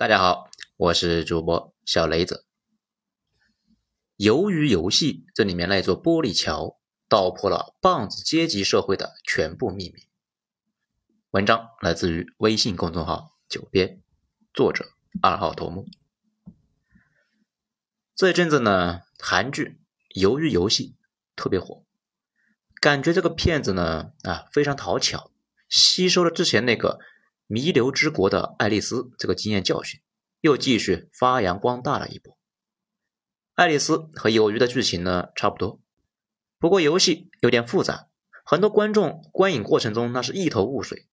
大家好，我是主播小雷子。鱿鱼游戏这里面那座玻璃桥，道破了棒子阶级社会的全部秘密。文章来自于微信公众号“九编”，作者二号头目。这一阵子呢，韩剧《鱿鱼游戏》特别火，感觉这个片子呢啊非常讨巧，吸收了之前那个。弥留之国的爱丽丝这个经验教训，又继续发扬光大了一波。爱丽丝和鱿鱼的剧情呢差不多，不过游戏有点复杂，很多观众观影过程中那是一头雾水，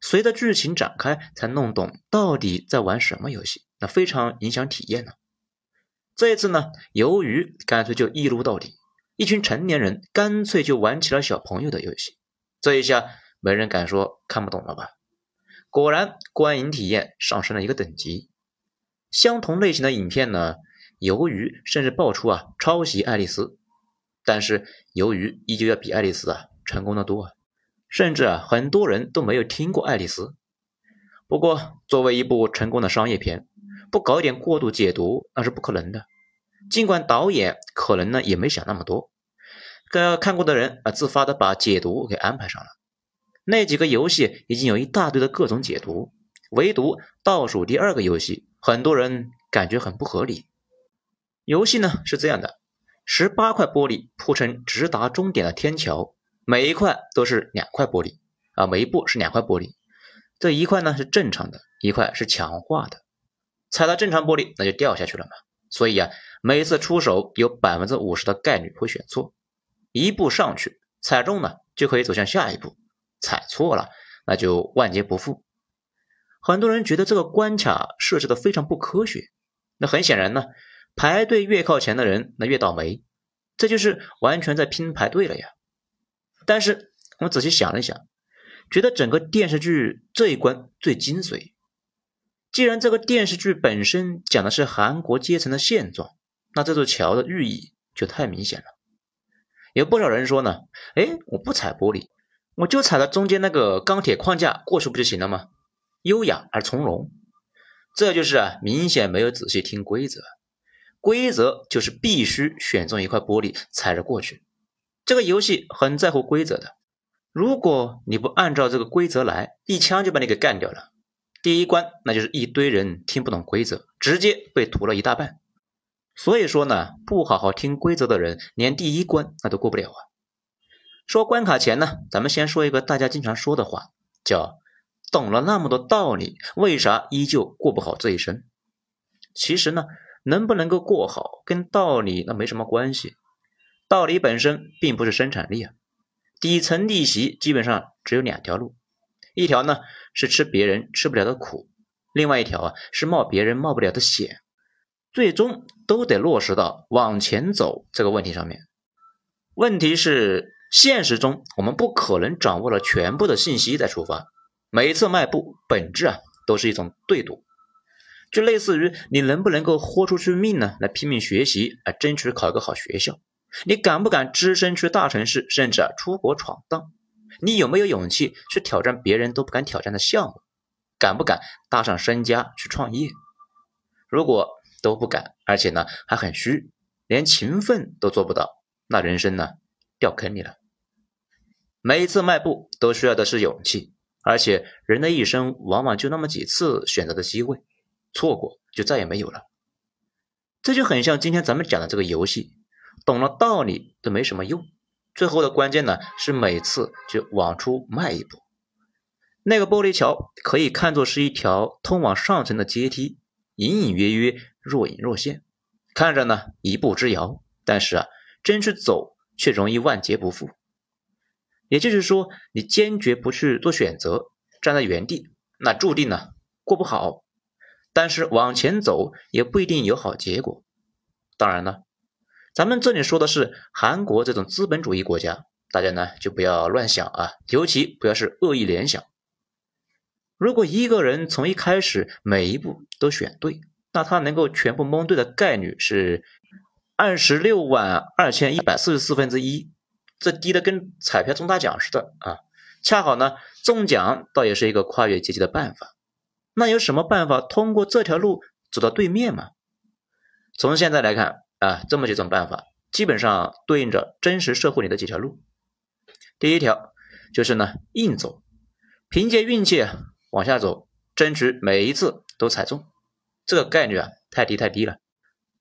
随着剧情展开才弄懂到底在玩什么游戏，那非常影响体验呢。这一次呢，鱿鱼干脆就一撸到底，一群成年人干脆就玩起了小朋友的游戏，这一下没人敢说看不懂了吧？果然，观影体验上升了一个等级。相同类型的影片呢，由于甚至爆出啊抄袭爱丽丝，但是由于依旧要比爱丽丝啊成功的多啊，甚至啊很多人都没有听过爱丽丝。不过，作为一部成功的商业片，不搞点过度解读那是不可能的。尽管导演可能呢也没想那么多，个看过的人啊自发的把解读给安排上了。那几个游戏已经有一大堆的各种解读，唯独倒数第二个游戏，很多人感觉很不合理。游戏呢是这样的：十八块玻璃铺成直达终点的天桥，每一块都是两块玻璃啊，每一步是两块玻璃。这一块呢是正常的，一块是强化的。踩到正常玻璃，那就掉下去了嘛。所以啊，每次出手有百分之五十的概率会选错，一步上去踩中了就可以走向下一步。踩错了，那就万劫不复。很多人觉得这个关卡设置的非常不科学。那很显然呢，排队越靠前的人，那越倒霉。这就是完全在拼排队了呀。但是我仔细想了想，觉得整个电视剧这一关最精髓。既然这个电视剧本身讲的是韩国阶层的现状，那这座桥的寓意就太明显了。有不少人说呢，哎，我不踩玻璃。我就踩到中间那个钢铁框架过去不就行了吗？优雅而从容，这就是啊，明显没有仔细听规则。规则就是必须选中一块玻璃踩着过去。这个游戏很在乎规则的，如果你不按照这个规则来，一枪就把你给干掉了。第一关那就是一堆人听不懂规则，直接被屠了一大半。所以说呢，不好好听规则的人，连第一关那都过不了啊。说关卡前呢，咱们先说一个大家经常说的话，叫“懂了那么多道理，为啥依旧过不好这一生？”其实呢，能不能够过好，跟道理那没什么关系。道理本身并不是生产力啊。底层逆袭基本上只有两条路，一条呢是吃别人吃不了的苦，另外一条啊是冒别人冒不了的险，最终都得落实到往前走这个问题上面。问题是。现实中，我们不可能掌握了全部的信息再出发。每一次迈步，本质啊，都是一种对赌，就类似于你能不能够豁出去命呢，来拼命学习，来争取考一个好学校？你敢不敢只身去大城市，甚至啊出国闯荡？你有没有勇气去挑战别人都不敢挑战的项目？敢不敢搭上身家去创业？如果都不敢，而且呢还很虚，连勤奋都做不到，那人生呢掉坑里了。每一次迈步都需要的是勇气，而且人的一生往往就那么几次选择的机会，错过就再也没有了。这就很像今天咱们讲的这个游戏，懂了道理都没什么用。最后的关键呢，是每次就往出迈一步。那个玻璃桥可以看作是一条通往上层的阶梯，隐隐约约，若隐若现，看着呢一步之遥，但是啊，真去走却容易万劫不复。也就是说，你坚决不去做选择，站在原地，那注定呢过不好。但是往前走也不一定有好结果。当然了，咱们这里说的是韩国这种资本主义国家，大家呢就不要乱想啊，尤其不要是恶意联想。如果一个人从一开始每一步都选对，那他能够全部蒙对的概率是二十六万二千一百四十四分之一。这低的跟彩票中大奖似的啊！恰好呢，中奖倒也是一个跨越阶级的办法。那有什么办法通过这条路走到对面吗？从现在来看啊，这么几种办法，基本上对应着真实社会里的几条路。第一条就是呢，硬走，凭借运气往下走，争取每一次都踩中。这个概率啊，太低太低了。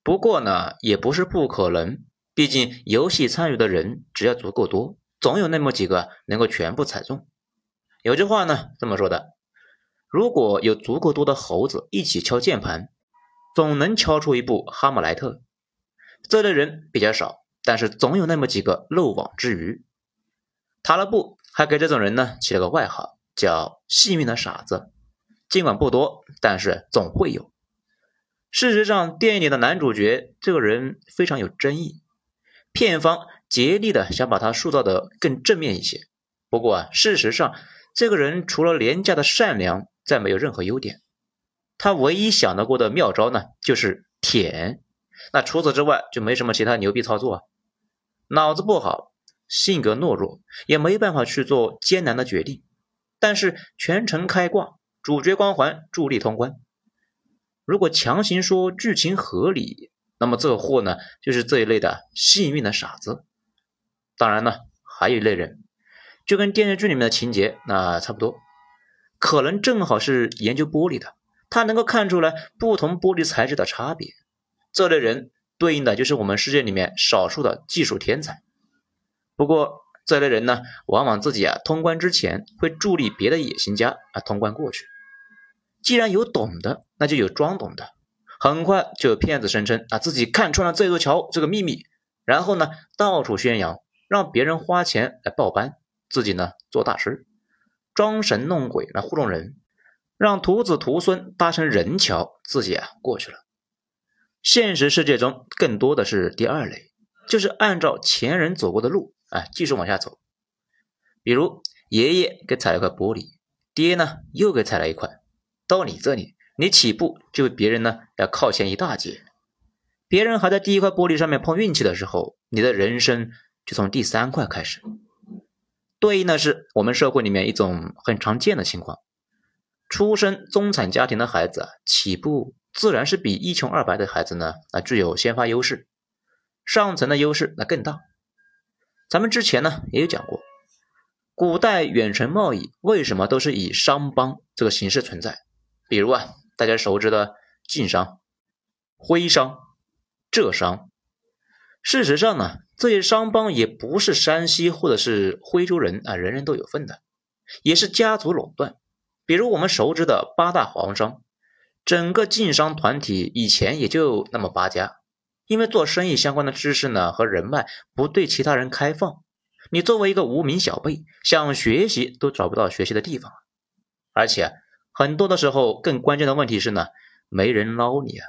不过呢，也不是不可能，毕竟游戏参与的人只要足够多，总有那么几个能够全部踩中。有句话呢这么说的：如果有足够多的猴子一起敲键盘，总能敲出一部哈姆莱特。这类人比较少，但是总有那么几个漏网之鱼。塔勒布还给这种人呢起了个外号，叫“幸运的傻子”。尽管不多，但是总会有。事实上，电影里的男主角这个人非常有争议，片方竭力的想把他塑造的更正面一些。不过啊，事实上，这个人除了廉价的善良，再没有任何优点。他唯一想到过的妙招呢，就是舔。那除此之外，就没什么其他牛逼操作啊。脑子不好，性格懦弱，也没办法去做艰难的决定。但是全程开挂，主角光环助力通关。如果强行说剧情合理，那么这货呢，就是这一类的幸运的傻子。当然呢，还有一类人，就跟电视剧里面的情节那差不多，可能正好是研究玻璃的，他能够看出来不同玻璃材质的差别。这类人对应的就是我们世界里面少数的技术天才。不过这类人呢，往往自己啊通关之前会助力别的野心家啊通关过去。既然有懂的，那就有装懂的。很快就有骗子声称啊自己看穿了这座桥这个秘密，然后呢到处宣扬，让别人花钱来报班，自己呢做大师，装神弄鬼来糊弄人，让徒子徒孙搭成人桥，自己啊过去了。现实世界中更多的是第二类，就是按照前人走过的路啊继续往下走。比如爷爷给踩了块玻璃，爹呢又给踩了一块。到你这里，你起步就比别人呢要靠前一大截。别人还在第一块玻璃上面碰运气的时候，你的人生就从第三块开始。对应的是我们社会里面一种很常见的情况：出身中产家庭的孩子起步自然是比一穷二白的孩子呢啊具有先发优势，上层的优势那更大。咱们之前呢也有讲过，古代远程贸易为什么都是以商帮这个形式存在？比如啊，大家熟知的晋商、徽商、浙商。事实上呢，这些商帮也不是山西或者是徽州人啊，人人都有份的，也是家族垄断。比如我们熟知的八大皇商，整个晋商团体以前也就那么八家，因为做生意相关的知识呢和人脉不对其他人开放，你作为一个无名小辈，想学习都找不到学习的地方，而且。很多的时候，更关键的问题是呢，没人捞你啊。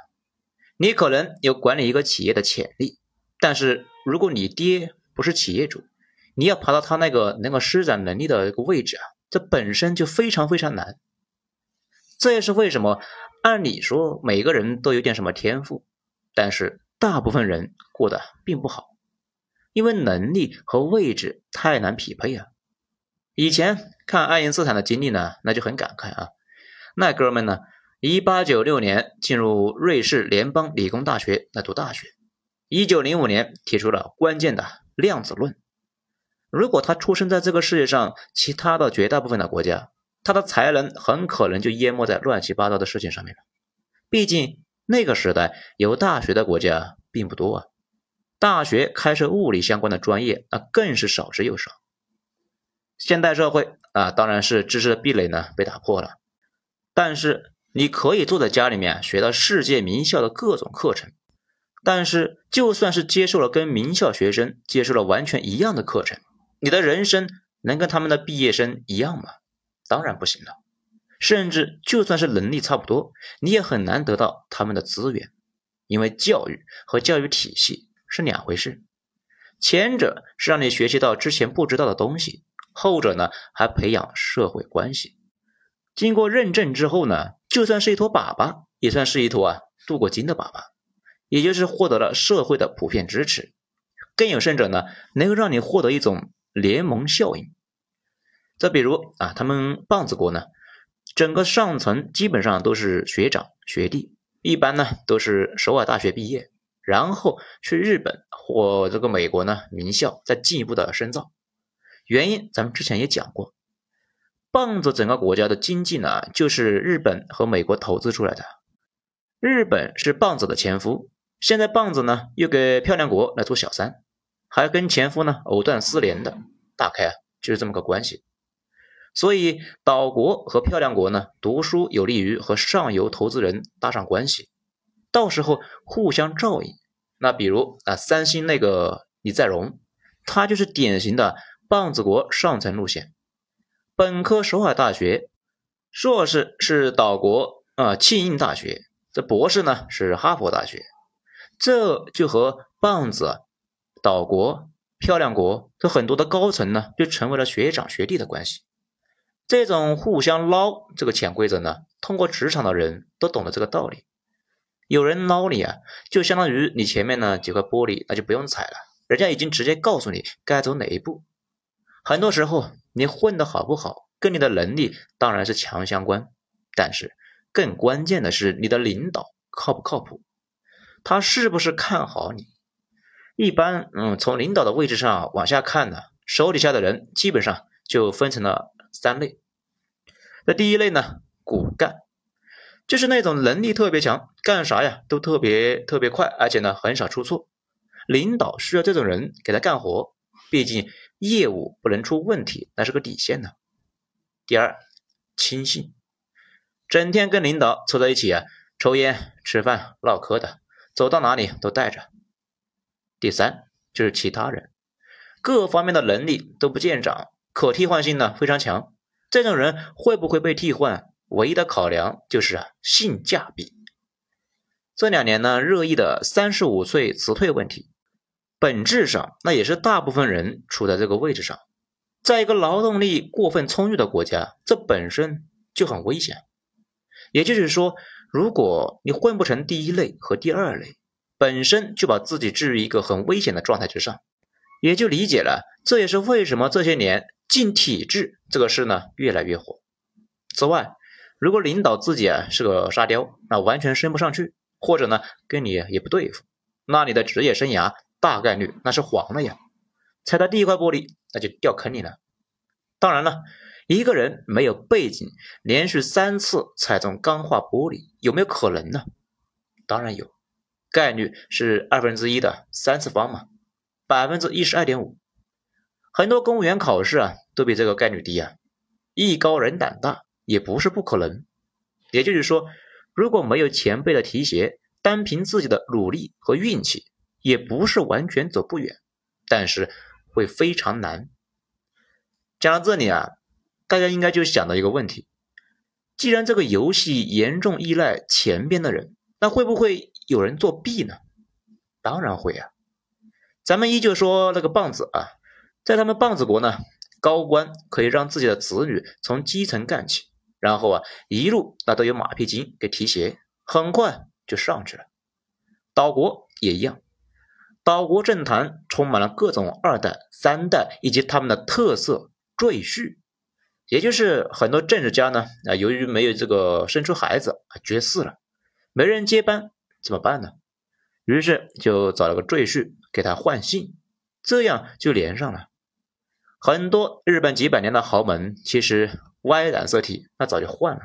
你可能有管理一个企业的潜力，但是如果你爹不是企业主，你要爬到他那个能够施展能力的一个位置啊，这本身就非常非常难。这也是为什么按理说每个人都有点什么天赋，但是大部分人过得并不好，因为能力和位置太难匹配啊。以前看爱因斯坦的经历呢，那就很感慨啊。那哥们呢？一八九六年进入瑞士联邦理工大学来读大学，一九零五年提出了关键的量子论。如果他出生在这个世界上其他的绝大部分的国家，他的才能很可能就淹没在乱七八糟的事情上面了。毕竟那个时代有大学的国家并不多啊，大学开设物理相关的专业那更是少之又少。现代社会啊，当然是知识的壁垒呢被打破了。但是你可以坐在家里面学到世界名校的各种课程，但是就算是接受了跟名校学生接受了完全一样的课程，你的人生能跟他们的毕业生一样吗？当然不行了。甚至就算是能力差不多，你也很难得到他们的资源，因为教育和教育体系是两回事。前者是让你学习到之前不知道的东西，后者呢还培养社会关系。经过认证之后呢，就算是一坨粑粑，也算是一坨啊镀过金的粑粑，也就是获得了社会的普遍支持。更有甚者呢，能够让你获得一种联盟效应。再比如啊，他们棒子国呢，整个上层基本上都是学长学弟，一般呢都是首尔大学毕业，然后去日本或这个美国呢名校再进一步的深造。原因咱们之前也讲过，棒子整个国家的经济呢就是日本和美国投资出来的，日本是棒子的前夫，现在棒子呢又给漂亮国来做小三，还跟前夫呢藕断丝连的，大概啊就是这么个关系。所以，岛国和漂亮国呢，读书有利于和上游投资人搭上关系，到时候互相照应。那比如啊，三星那个李在镕，他就是典型的棒子国上层路线。本科首尔大学，硕士是岛国啊庆应大学，这博士呢是哈佛大学，这就和棒子、岛国、漂亮国这很多的高层呢，就成为了学长学弟的关系。这种互相捞这个潜规则呢，通过职场的人都懂得这个道理。有人捞你啊，就相当于你前面呢几块玻璃，那就不用踩了，人家已经直接告诉你该走哪一步。很多时候，你混得好不好，跟你的能力当然是强相关，但是更关键的是你的领导靠不靠谱，他是不是看好你。一般，嗯，从领导的位置上往下看呢，手底下的人基本上就分成了。三类，那第一类呢，骨干，就是那种能力特别强，干啥呀都特别特别快，而且呢很少出错。领导需要这种人给他干活，毕竟业务不能出问题，那是个底线呢。第二，亲信，整天跟领导凑在一起啊，抽烟、吃饭、唠嗑的，走到哪里都带着。第三就是其他人，各方面的能力都不见长。可替换性呢非常强，这种人会不会被替换？唯一的考量就是啊性价比。这两年呢热议的三十五岁辞退问题，本质上那也是大部分人处在这个位置上，在一个劳动力过分充裕的国家，这本身就很危险。也就是说，如果你混不成第一类和第二类，本身就把自己置于一个很危险的状态之上，也就理解了。这也是为什么这些年。进体制这个事呢越来越火。此外，如果领导自己啊是个沙雕，那完全升不上去，或者呢跟你也不对付，那你的职业生涯大概率那是黄了呀。踩到第一块玻璃，那就掉坑里了。当然了，一个人没有背景，连续三次踩中钢化玻璃，有没有可能呢？当然有，概率是二分之一的三次方嘛，百分之一十二点五。很多公务员考试啊，都比这个概率低啊。艺高人胆大也不是不可能。也就是说，如果没有前辈的提携，单凭自己的努力和运气，也不是完全走不远，但是会非常难。讲到这里啊，大家应该就想到一个问题：既然这个游戏严重依赖前边的人，那会不会有人作弊呢？当然会啊。咱们依旧说那个棒子啊。在他们棒子国呢，高官可以让自己的子女从基层干起，然后啊一路那都有马屁精给提携，很快就上去了。岛国也一样，岛国政坛充满了各种二代、三代以及他们的特色赘婿，也就是很多政治家呢啊，由于没有这个生出孩子啊绝嗣了，没人接班怎么办呢？于是就找了个赘婿给他换姓，这样就连上了。很多日本几百年的豪门，其实 Y 染色体那早就换了，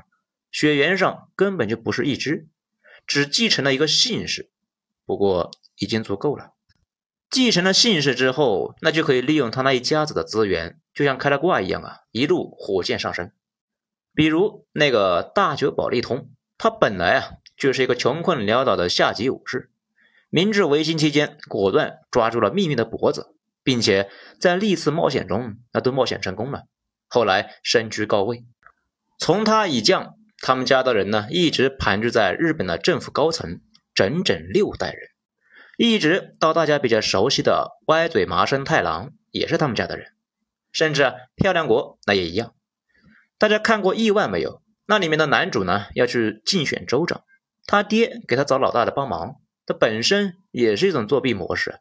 血缘上根本就不是一支，只继承了一个姓氏，不过已经足够了。继承了姓氏之后，那就可以利用他那一家子的资源，就像开了挂一样啊，一路火箭上升。比如那个大久保利通，他本来啊就是一个穷困潦倒的下级武士，明治维新期间果断抓住了命运的脖子。并且在历次冒险中，那都冒险成功了。后来身居高位，从他以降，他们家的人呢，一直盘踞在日本的政府高层，整整六代人，一直到大家比较熟悉的歪嘴麻生太郎，也是他们家的人。甚至啊漂亮国那也一样。大家看过《亿万》没有？那里面的男主呢，要去竞选州长，他爹给他找老大的帮忙，这本身也是一种作弊模式。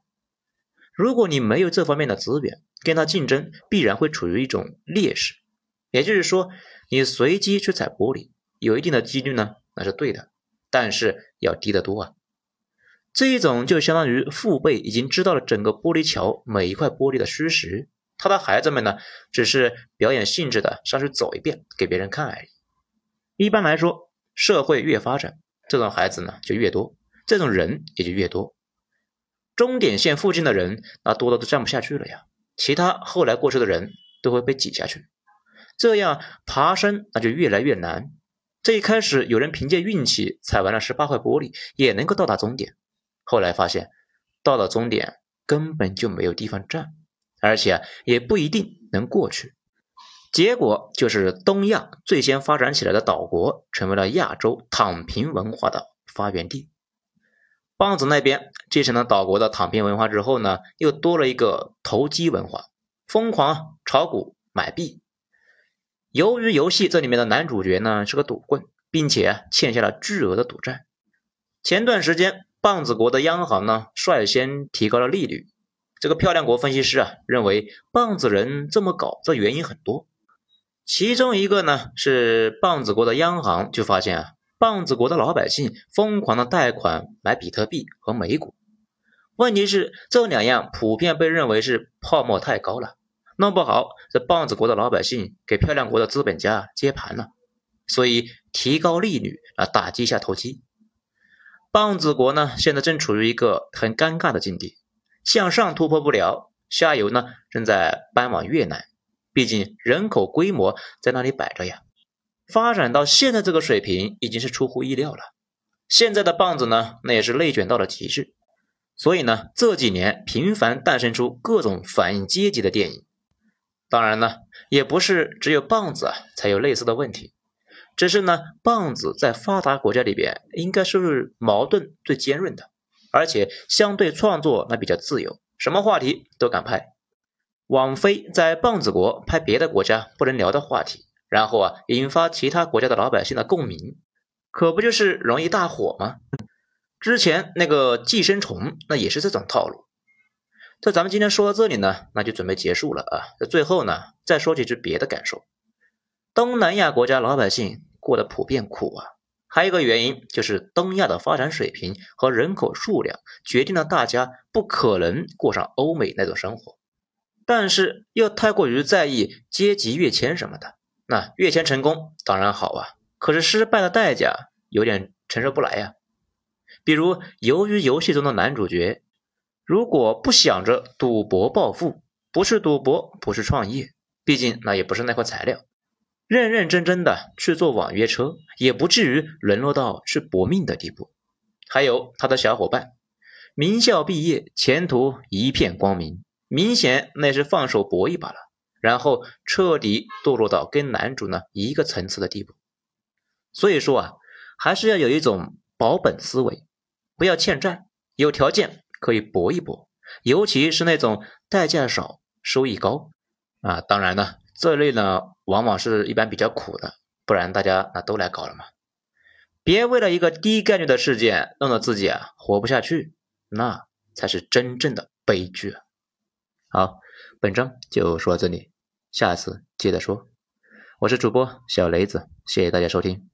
如果你没有这方面的资源，跟他竞争必然会处于一种劣势。也就是说，你随机去踩玻璃，有一定的几率呢，那是对的，但是要低得多啊。这一种就相当于父辈已经知道了整个玻璃桥每一块玻璃的虚实，他的孩子们呢，只是表演性质的上去走一遍给别人看而已。一般来说，社会越发展，这种孩子呢就越多，这种人也就越多。终点线附近的人，那多的都站不下去了呀，其他后来过去的人都会被挤下去，这样爬升那就越来越难。这一开始有人凭借运气踩完了十八块玻璃，也能够到达终点。后来发现，到了终点根本就没有地方站，而且也不一定能过去。结果就是东亚最先发展起来的岛国，成为了亚洲躺平文化的发源地。棒子那边继承了岛国的躺平文化之后呢，又多了一个投机文化，疯狂炒股买币。由于游戏这里面的男主角呢是个赌棍，并且欠下了巨额的赌债，前段时间。棒子国的央行呢，率先提高了利率。这个漂亮国分析师啊，认为棒子人这么搞，这原因很多。其中一个呢，是棒子国的央行就发现啊，棒子国的老百姓疯狂的贷款买比特币和美股。问题是这两样普遍被认为是泡沫太高了，弄不好这棒子国的老百姓给漂亮国的资本家接盘了，所以提高利率啊，打击一下投机。棒子国呢，现在正处于一个很尴尬的境地，向上突破不了，下游呢正在搬往越南，毕竟人口规模在那里摆着呀。发展到现在这个水平，已经是出乎意料了。现在的棒子呢，那也是内卷到了极致，所以呢，这几年频繁诞生出各种反阶级的电影。当然呢，也不是只有棒子才有类似的问题。只是呢，棒子在发达国家里边应该是矛盾最尖锐的，而且相对创作那比较自由，什么话题都敢拍。网飞在棒子国拍别的国家不能聊的话题，然后啊引发其他国家的老百姓的共鸣，可不就是容易大火吗？之前那个寄生虫那也是这种套路。这咱们今天说到这里呢，那就准备结束了啊。在最后呢，再说几句别的感受。东南亚国家老百姓。过得普遍苦啊，还有一个原因就是东亚的发展水平和人口数量决定了大家不可能过上欧美那种生活，但是又太过于在意阶级跃迁什么的。那跃迁成功当然好啊，可是失败的代价有点承受不来呀。比如由于游戏中的男主角，如果不想着赌博暴富，不是赌博，不是创业，毕竟那也不是那块材料。认认真真的去做网约车，也不至于沦落到去搏命的地步。还有他的小伙伴，名校毕业，前途一片光明，明显那是放手搏一把了，然后彻底堕落到跟男主呢一个层次的地步。所以说啊，还是要有一种保本思维，不要欠债，有条件可以搏一搏，尤其是那种代价少、收益高啊。当然呢。这类呢，往往是一般比较苦的，不然大家那都来搞了嘛。别为了一个低概率的事件，弄得自己啊活不下去，那才是真正的悲剧啊。好，本章就说到这里，下次接着说。我是主播小雷子，谢谢大家收听。